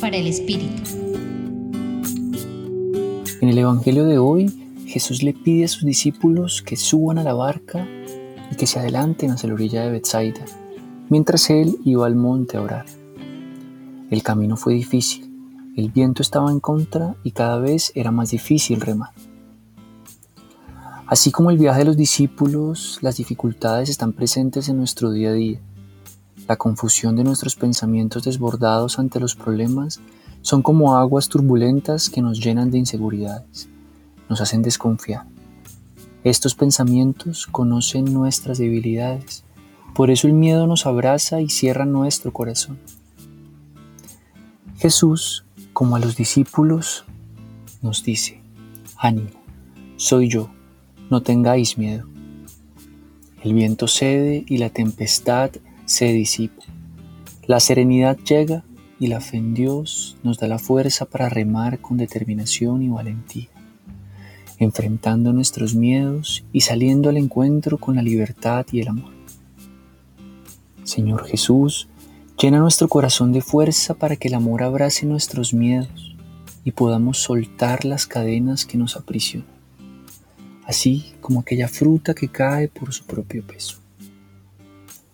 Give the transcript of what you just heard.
Para el Espíritu. En el Evangelio de hoy, Jesús le pide a sus discípulos que suban a la barca y que se adelanten hacia la orilla de Bethsaida, mientras él iba al monte a orar. El camino fue difícil, el viento estaba en contra y cada vez era más difícil remar. Así como el viaje de los discípulos, las dificultades están presentes en nuestro día a día. La confusión de nuestros pensamientos desbordados ante los problemas son como aguas turbulentas que nos llenan de inseguridades, nos hacen desconfiar. Estos pensamientos conocen nuestras debilidades, por eso el miedo nos abraza y cierra nuestro corazón. Jesús, como a los discípulos, nos dice, ánimo, soy yo, no tengáis miedo. El viento cede y la tempestad se disipa. La serenidad llega y la fe en Dios nos da la fuerza para remar con determinación y valentía, enfrentando nuestros miedos y saliendo al encuentro con la libertad y el amor. Señor Jesús, llena nuestro corazón de fuerza para que el amor abrace nuestros miedos y podamos soltar las cadenas que nos aprisionan, así como aquella fruta que cae por su propio peso.